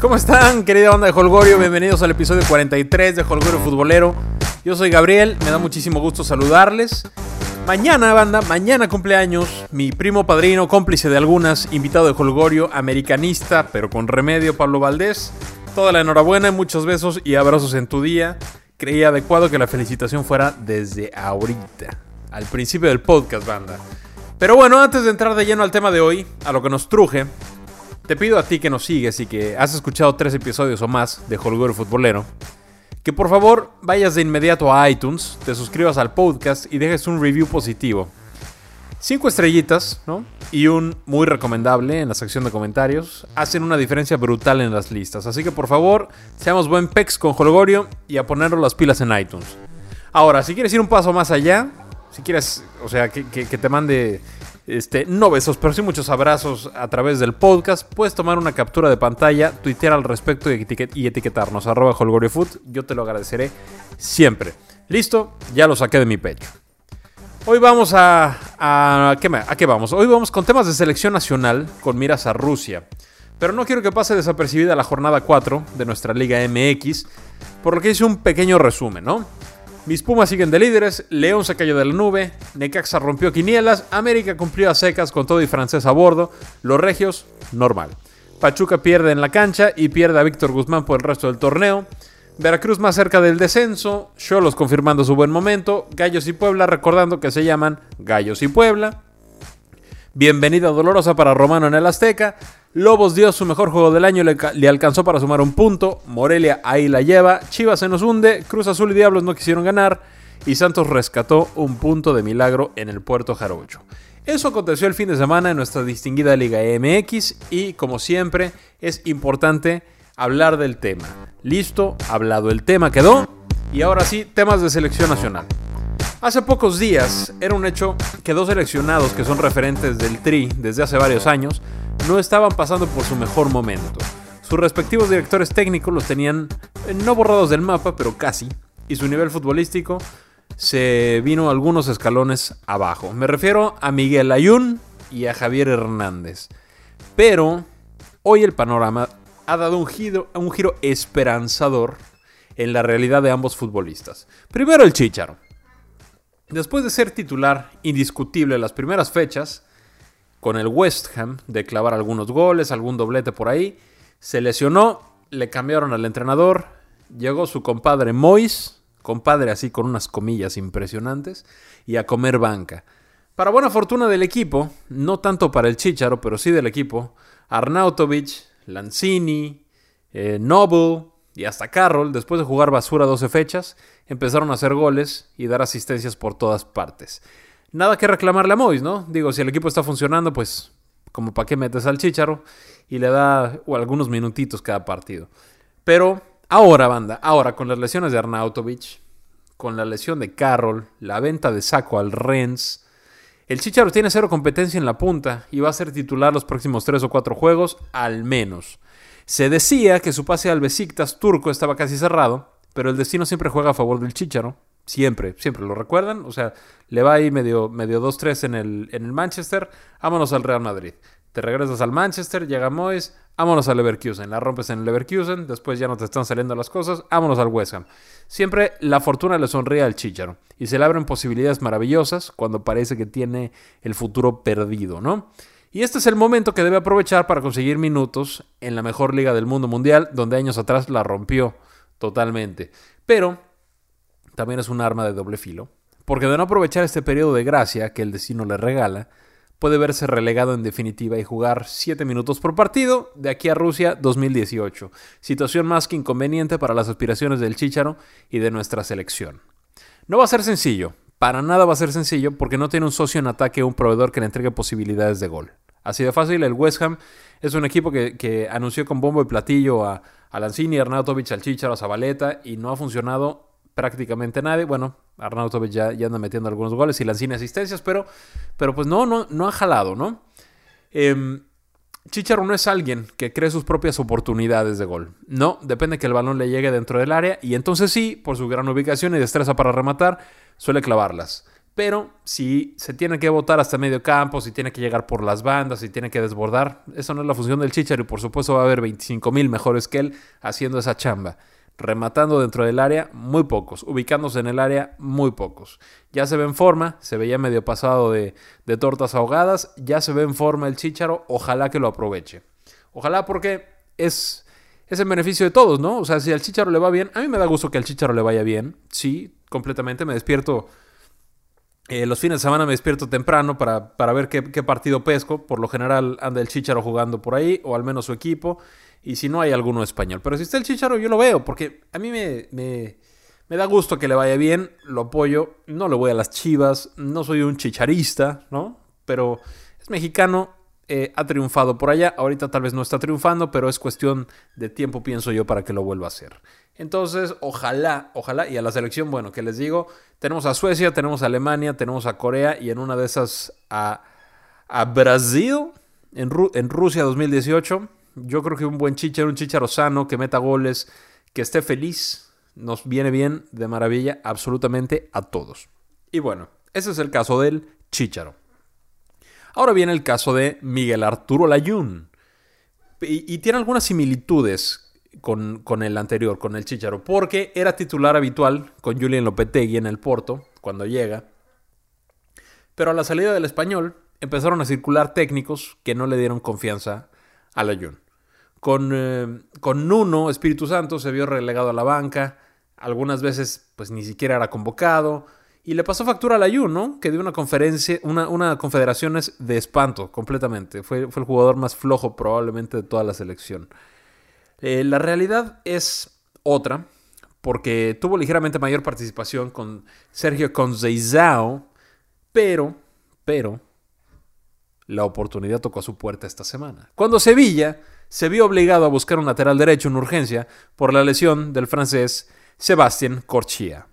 ¿Cómo están, querida banda de Holgorio? Bienvenidos al episodio 43 de Holgorio Futbolero. Yo soy Gabriel, me da muchísimo gusto saludarles. Mañana, banda, mañana cumpleaños, mi primo padrino, cómplice de algunas, invitado de Holgorio, americanista, pero con remedio, Pablo Valdés. Toda la enhorabuena, muchos besos y abrazos en tu día. Creí adecuado que la felicitación fuera desde ahorita, al principio del podcast, banda. Pero bueno, antes de entrar de lleno al tema de hoy, a lo que nos truje, te pido a ti que nos sigues y que has escuchado tres episodios o más de Holgorio Futbolero, que por favor vayas de inmediato a iTunes, te suscribas al podcast y dejes un review positivo. Cinco estrellitas, ¿no? Y un muy recomendable en la sección de comentarios hacen una diferencia brutal en las listas. Así que por favor, seamos buen pex con Holgorio y a ponerlo las pilas en iTunes. Ahora, si quieres ir un paso más allá, si quieres, o sea, que te mande, este, no besos, pero sí muchos abrazos a través del podcast, puedes tomar una captura de pantalla, tuitear al respecto y, etiquet- y etiquetarnos, arroba yo te lo agradeceré siempre. Listo, ya lo saqué de mi pecho. Hoy vamos a, a, ¿qué, ¿a qué vamos? Hoy vamos con temas de selección nacional con miras a Rusia. Pero no quiero que pase desapercibida la jornada 4 de nuestra Liga MX, por lo que hice un pequeño resumen, ¿no? Mis Pumas siguen de líderes, León se cayó de la nube, Necaxa rompió quinielas, América cumplió a secas con todo y francés a bordo, los Regios, normal. Pachuca pierde en la cancha y pierde a Víctor Guzmán por el resto del torneo. Veracruz más cerca del descenso, Cholos confirmando su buen momento, Gallos y Puebla recordando que se llaman Gallos y Puebla. Bienvenida dolorosa para Romano en el Azteca. Lobos dio su mejor juego del año, le, ca- le alcanzó para sumar un punto. Morelia ahí la lleva. Chivas se nos hunde. Cruz Azul y Diablos no quisieron ganar. Y Santos rescató un punto de milagro en el Puerto Jarocho. Eso aconteció el fin de semana en nuestra distinguida Liga MX. Y como siempre, es importante hablar del tema. Listo, hablado el tema quedó. Y ahora sí, temas de selección nacional. Hace pocos días era un hecho que dos seleccionados que son referentes del Tri desde hace varios años no estaban pasando por su mejor momento. Sus respectivos directores técnicos los tenían eh, no borrados del mapa, pero casi, y su nivel futbolístico se vino algunos escalones abajo. Me refiero a Miguel Ayun y a Javier Hernández. Pero hoy el panorama ha dado un giro, un giro esperanzador en la realidad de ambos futbolistas. Primero el Chicharo. Después de ser titular indiscutible en las primeras fechas, con el West Ham, de clavar algunos goles, algún doblete por ahí, se lesionó, le cambiaron al entrenador, llegó su compadre Mois, compadre así con unas comillas impresionantes, y a comer banca. Para buena fortuna del equipo, no tanto para el Chicharo, pero sí del equipo, Arnautovic, Lanzini, eh, Noble y hasta Carroll, después de jugar basura 12 fechas, empezaron a hacer goles y dar asistencias por todas partes. Nada que reclamarle a Mois, ¿no? Digo, si el equipo está funcionando, pues como para qué metes al Chicharo y le da o, algunos minutitos cada partido. Pero ahora, banda, ahora con las lesiones de Arnautovic, con la lesión de Carroll, la venta de Saco al Rennes, el Chicharo tiene cero competencia en la punta y va a ser titular los próximos tres o cuatro juegos, al menos. Se decía que su pase al Besiktas turco estaba casi cerrado, pero el destino siempre juega a favor del Chicharo. Siempre, siempre, ¿lo recuerdan? O sea, le va ahí medio, medio 2-3 en el, en el Manchester, vámonos al Real Madrid. Te regresas al Manchester, llega Moyes, vámonos al Leverkusen. La rompes en el Leverkusen, después ya no te están saliendo las cosas, vámonos al West Ham. Siempre la fortuna le sonríe al Chicharo y se le abren posibilidades maravillosas cuando parece que tiene el futuro perdido, ¿no? Y este es el momento que debe aprovechar para conseguir minutos en la mejor liga del mundo mundial, donde años atrás la rompió totalmente. Pero también es un arma de doble filo, porque de no aprovechar este periodo de gracia que el destino le regala, puede verse relegado en definitiva y jugar 7 minutos por partido de aquí a Rusia 2018. Situación más que inconveniente para las aspiraciones del Chícharo y de nuestra selección. No va a ser sencillo, para nada va a ser sencillo porque no tiene un socio en ataque o un proveedor que le entregue posibilidades de gol. Así de fácil, el West Ham es un equipo que, anunció con bombo y platillo a, a Lanzini, Arnautovic, al Chicharo, a Zabaleta y no ha funcionado prácticamente nadie. Bueno, Arnautovic ya, ya anda metiendo algunos goles y Lanzini asistencias, pero, pero pues no, no, no ha jalado, ¿no? Chicharo no es alguien que cree sus propias oportunidades de gol. No, depende que el balón le llegue dentro del área y entonces sí, por su gran ubicación y destreza para rematar, suele clavarlas. Pero si se tiene que votar hasta medio campo, si tiene que llegar por las bandas, si tiene que desbordar, eso no es la función del Chicharo y por supuesto va a haber 25 mil mejores que él haciendo esa chamba. Rematando dentro del área, muy pocos. Ubicándose en el área, muy pocos. Ya se ve en forma, se veía medio pasado de, de tortas ahogadas, ya se ve en forma el Chicharo, ojalá que lo aproveche. Ojalá porque es, es en beneficio de todos, ¿no? O sea, si al Chicharo le va bien, a mí me da gusto que al Chicharo le vaya bien, sí, completamente, me despierto eh, los fines de semana me despierto temprano para, para ver qué, partido pesco. Por lo general anda el Chicharo jugando por ahí, o al menos su equipo. Y si no hay alguno español. Pero si está el Chicharo, yo lo veo, porque a mí me, me, me da gusto que le vaya bien, lo apoyo. No le voy a las chivas, no soy un chicharista, ¿no? Pero es mexicano, eh, ha triunfado por allá. Ahorita tal vez no está triunfando, pero es cuestión de tiempo, pienso yo, para que lo vuelva a hacer. Entonces, ojalá, ojalá, y a la selección, bueno, que les digo, tenemos a Suecia, tenemos a Alemania, tenemos a Corea y en una de esas a, Brasil, en, en, Rusia 2018. Yo creo que un buen chicharo, un chicharo sano, que meta goles, que esté feliz, nos viene bien de maravilla absolutamente a todos. Y bueno, ese es el caso del chicharo. Ahora viene el caso de Miguel Arturo Layún. Y, tiene algunas similitudes con, el anterior, con el Chicharo, porque era titular habitual con Julian Lopetegui en el Porto cuando llega. Pero a la salida del español empezaron a circular técnicos que no le dieron confianza a la Con, eh, con Nuno, Espíritu Santo, se vio relegado a la banca. Algunas veces, pues ni siquiera era convocado. Y le pasó factura a la ¿no? Que dio una conferencia, una, una confederaciones de espanto completamente. Fue, fue el jugador más flojo probablemente de toda la selección. Eh, la realidad es otra, porque tuvo ligeramente mayor participación con Sergio Conceizao, pero, pero, la oportunidad tocó a su puerta esta semana. Cuando Sevilla se vio obligado a buscar un lateral derecho en urgencia por la lesión del francés Sébastien Corchia.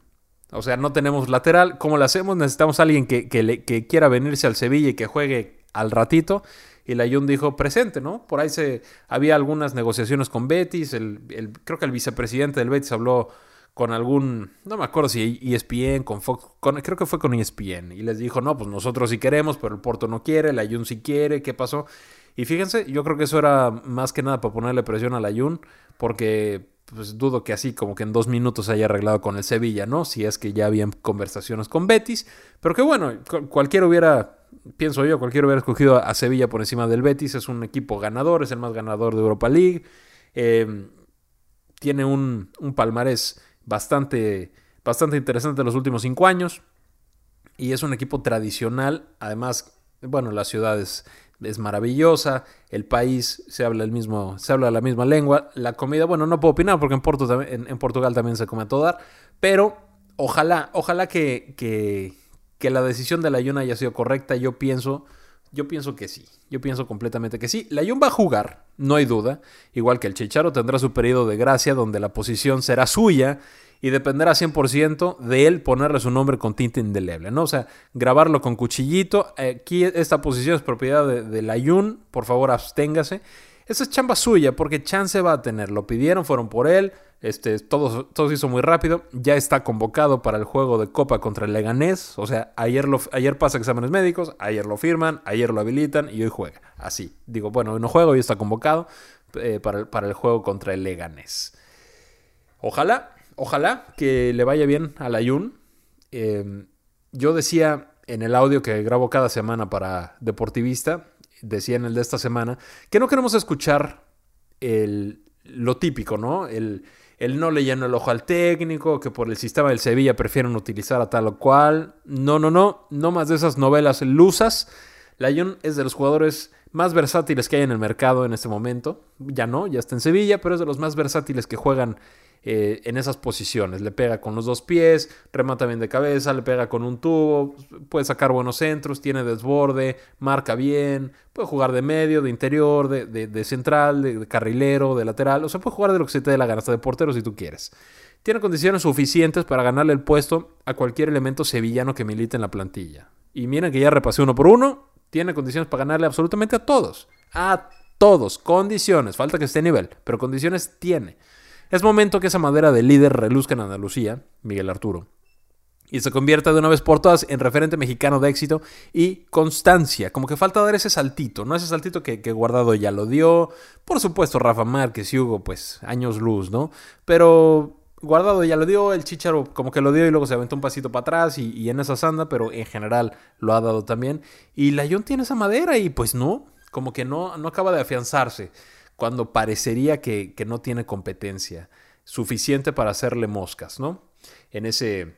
O sea, no tenemos lateral. ¿Cómo lo hacemos? Necesitamos a alguien que, que quiera venirse al Sevilla y que juegue al ratito y la Jun dijo presente, ¿no? Por ahí se había algunas negociaciones con Betis, el, creo que el vicepresidente del Betis habló con algún, no me acuerdo si ESPN, con Fox, creo que fue con ESPN, y les dijo, no, pues nosotros sí queremos, pero el Porto no quiere, la Jun sí quiere, ¿qué pasó? Y fíjense, yo creo que eso era más que nada para ponerle presión a la Jun, porque pues dudo que así como que en dos minutos se haya arreglado con el Sevilla, ¿no? Si es que ya habían conversaciones con Betis, pero que bueno, cualquiera hubiera pienso yo, cualquiera hubiera escogido a Sevilla por encima del Betis. Es un equipo ganador, es el más ganador de Europa League. Em, tiene un, palmarés bastante, bastante interesante en los últimos cinco años. Y es un equipo tradicional. Además, bueno, la ciudad es, maravillosa. El país se habla, el mismo, se habla la misma lengua. La comida, bueno, no puedo opinar porque en, Portugal también se come a todo dar. Pero ojalá, ojalá que que la decisión de la Jun haya sido correcta, yo pienso, yo pienso que sí. Yo pienso completamente que sí. La Jun va a jugar, no hay duda. Igual que el Chicharo tendrá su periodo de gracia donde la posición será suya y dependerá 100% de él ponerle su nombre con tinta indeleble, ¿no? O sea, grabarlo con cuchillito. Aquí esta posición es propiedad de, de la Jun, por favor absténgase. Esa es chamba suya porque chance va a tener. Lo pidieron, fueron por él. Este, todo, todo se hizo muy rápido. Ya está convocado para el juego de Copa contra el Leganés. O sea, ayer, ayer pasa exámenes médicos, ayer lo firman, ayer lo habilitan y hoy juega. Así. Digo, bueno, hoy no juego, hoy está convocado eh, para, para el juego contra el Leganés. Ojalá, ojalá que le vaya bien a la Jun. Em, yo decía en el audio que grabo cada semana para Deportivista, decía en el de esta semana, que no queremos escuchar el, lo típico, ¿no? El, el no le llena el ojo al técnico, que por el sistema del Sevilla prefieren utilizar a tal o cual. No, no, no, no más de esas novelas lusas. Layun es de los jugadores más versátiles que hay en el mercado en este momento. Ya no, ya está en Sevilla, pero es de los más versátiles que juegan eh, en esas posiciones. Le pega con los dos pies, remata bien de cabeza, le pega con un tubo, puede sacar buenos centros, tiene desborde, marca bien, puede jugar de medio, de interior, de, central, de, carrilero, de lateral. O sea, puede jugar de lo que se te dé la gana, hasta de portero si tú quieres. Tiene condiciones suficientes para ganarle el puesto a cualquier elemento sevillano que milite en la plantilla. Y miren que ya repasé uno por uno, tiene condiciones para ganarle absolutamente a todos. A todos, condiciones, falta que esté nivel, pero condiciones tiene. Es momento que esa madera de líder reluzca en Andalucía, Miguel Arturo. y se convierta de una vez por todas en referente mexicano de éxito y constancia. Como que falta dar ese saltito, ¿no? Ese saltito que, Guardado ya lo dio. Por supuesto, Rafa Márquez y Hugo, pues años luz, ¿no? Pero Guardado ya lo dio, el Chicharo como que lo dio y luego se aventó un pasito para atrás y, en esa sanda, pero en general lo ha dado también. Y Layón tiene esa madera y pues no, como que no, no acaba de afianzarse cuando parecería que, que no tiene competencia suficiente para hacerle moscas, ¿no? En ese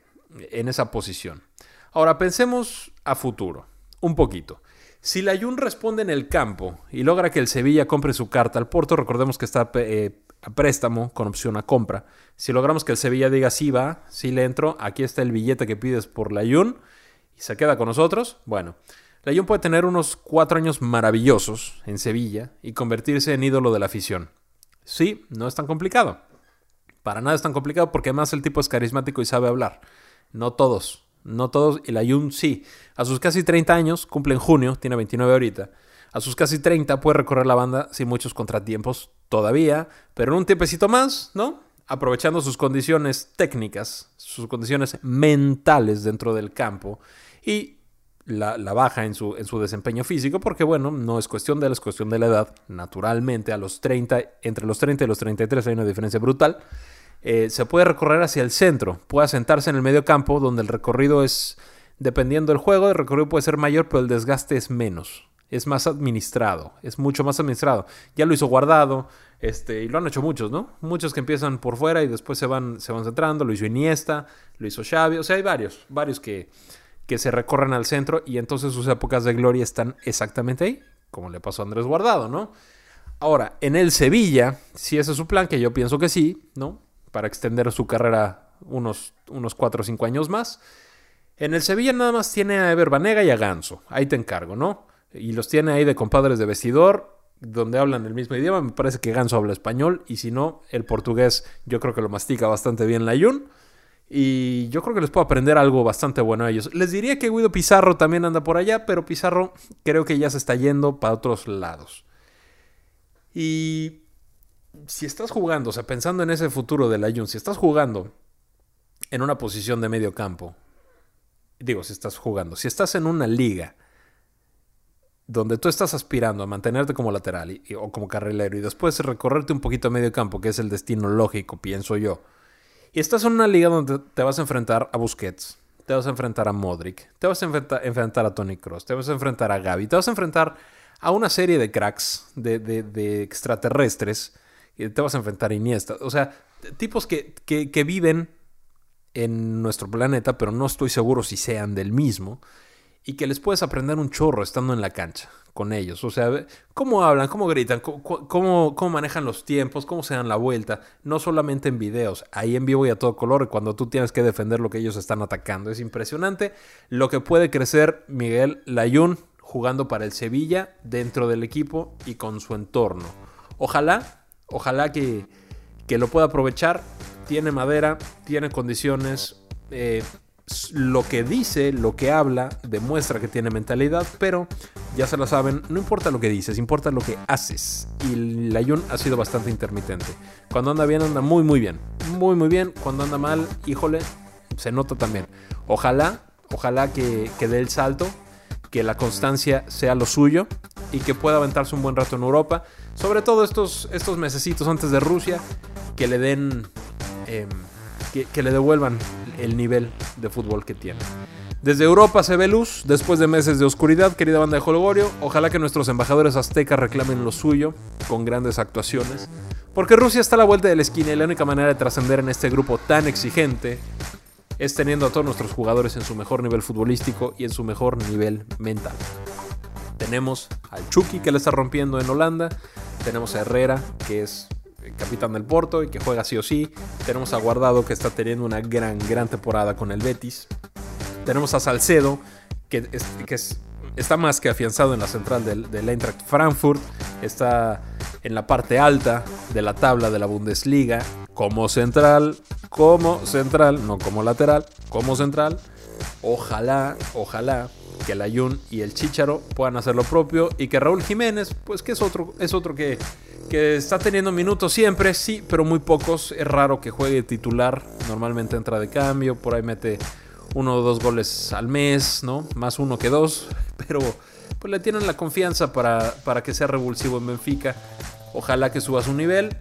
en esa posición. Ahora pensemos a futuro, un poquito. Si la Jun responde en el campo y logra que el Sevilla compre su carta al Porto, recordemos que está eh, a préstamo con opción a compra. Si logramos que el Sevilla diga sí va, sí le entro, aquí está el billete que pides por la Jun y se queda con nosotros, bueno, la puede tener unos cuatro años maravillosos en Sevilla y convertirse en ídolo de la afición. Sí, no es tan complicado. Para nada es tan complicado porque además el tipo es carismático y sabe hablar. No todos, no todos. Y la Jun sí. A sus casi 30 años, cumple en junio, tiene 29 ahorita. A sus casi 30 puede recorrer la banda sin muchos contratiempos todavía, pero en un tiempecito más, ¿no? Aprovechando sus condiciones técnicas, sus condiciones mentales dentro del campo y la, baja en su, en su, desempeño físico, porque bueno, no es cuestión de él, es cuestión de la edad. Naturalmente, a los 30, entre los 30 y los 33 hay una diferencia brutal. Eh, se puede recorrer hacia el centro, puede sentarse en el medio campo donde el recorrido es, dependiendo del juego, el recorrido puede ser mayor, pero el desgaste es menos. Es más administrado, es mucho más administrado. Ya lo hizo guardado, este, y lo han hecho muchos, ¿no? Muchos que empiezan por fuera y después se van, se van centrando. Lo hizo Iniesta, lo hizo Xavi, o sea, hay varios, varios que, que se recorren al centro y entonces sus épocas de gloria están exactamente ahí, como le pasó a Andrés Guardado, ¿no? Ahora, en el Sevilla, si ese es su plan, que yo pienso que sí, ¿no? para extender su carrera unos, unos 4 o 5 años más. En el Sevilla nada más tiene a Ever Banega y a Ganso. Ahí te encargo, ¿no? Y los tiene ahí de compadres de vestidor, donde hablan el mismo idioma. Me parece que Ganso habla español. Y si no, el portugués yo creo que lo mastica bastante bien la Jun. Y yo creo que les puedo aprender algo bastante bueno a ellos. Les diría que Guido Pizarro también anda por allá, pero Pizarro creo que ya se está yendo para otros lados. Y si estás jugando, o sea, pensando en ese futuro del Jun, si estás jugando en una posición de medio campo, digo, si estás jugando, si estás en una liga donde tú estás aspirando a mantenerte como lateral o como carrilero y después recorrerte un poquito a medio campo, que es el destino lógico, pienso yo, y estás en una liga donde te vas a enfrentar a Busquets, te vas a enfrentar a Modric, te vas a enfrentar, a Tony Cross, te vas a enfrentar a Gaby, te vas a enfrentar a una serie de cracks, de, de extraterrestres, te vas a enfrentar a Iniesta. O sea, tipos que, que, viven en nuestro planeta, pero no estoy seguro si sean del mismo, y que les puedes aprender un chorro estando en la cancha con ellos. O sea, cómo hablan, cómo gritan, cómo, cómo, manejan los tiempos, cómo se dan la vuelta, no solamente en videos, ahí en vivo y a todo color, cuando tú tienes que defender lo que ellos están atacando. Es impresionante lo que puede crecer Miguel Layún jugando para el Sevilla dentro del equipo y con su entorno. Ojalá Ojalá que, lo pueda aprovechar. Tiene madera, tiene condiciones. Eh, lo que dice, lo que habla, demuestra que tiene mentalidad, pero ya se lo saben, no importa lo que dices, importa lo que haces. Y la Jun ha sido bastante intermitente. Cuando anda bien, anda muy, muy bien. Muy, muy bien. Cuando anda mal, híjole, se nota también. Ojalá, ojalá que, que dé el salto, que la constancia sea lo suyo y que pueda aventarse un buen rato en Europa. Sobre todo estos, estos mesecitos antes de Rusia, que le den, em, que, le devuelvan el nivel de fútbol que tiene. Desde Europa se ve luz, después de meses de oscuridad, querida banda de Holgorio. Ojalá que nuestros embajadores aztecas reclamen lo suyo con grandes actuaciones. Porque Rusia está a la vuelta de la esquina y la única manera de trascender en este grupo tan exigente es teniendo a todos nuestros jugadores en su mejor nivel futbolístico y en su mejor nivel mental. Tenemos al Chucky que le está rompiendo en Holanda. Tenemos a Herrera, que es capitán del Porto y que juega sí o sí. Tenemos a Guardado, que está teniendo una gran, gran temporada con el Betis. Tenemos a Salcedo, que, está más que afianzado en la central del Eintracht Frankfurt. Está en la parte alta de la tabla de la Bundesliga como central, como central, no como lateral, como central. Ojalá, ojalá que el Ayun y el Chicharo puedan hacer lo propio y que Raúl Jiménez, pues que es otro, es otro que, que está teniendo minutos siempre, sí, pero muy pocos. Es raro que juegue titular, normalmente entra de cambio, por ahí mete uno o dos goles al mes, ¿no? Más uno que dos, pero pues le tienen la confianza para, para que sea revulsivo en Benfica. Ojalá que suba su nivel.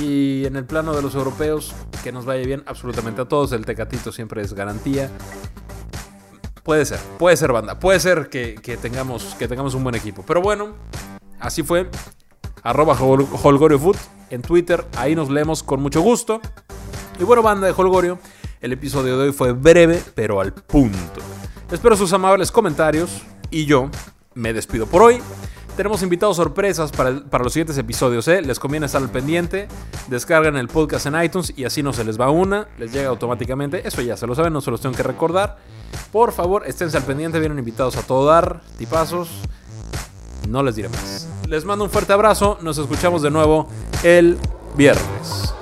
Y en el plano de los europeos, que nos vaya bien absolutamente a todos. El Tecatito siempre es garantía. Puede ser, puede ser banda. Puede ser que, tengamos, que tengamos un buen equipo. Pero bueno, así fue. Arroba HolgorioFoot en Twitter. Ahí nos leemos con mucho gusto. Y bueno, banda de Holgorio. El episodio de hoy fue breve, pero al punto. Espero sus amables comentarios. Y yo me despido por hoy. Tenemos invitados sorpresas para, los siguientes episodios, ¿eh? Les conviene estar al pendiente. Descargan el podcast en iTunes y así no se les va una. Les llega automáticamente. Eso ya se lo saben, no se los tengo que recordar. Por favor, esténse al pendiente. Vienen invitados a todo dar, tipazos. No les diré más. Les mando un fuerte abrazo. Nos escuchamos de nuevo el viernes.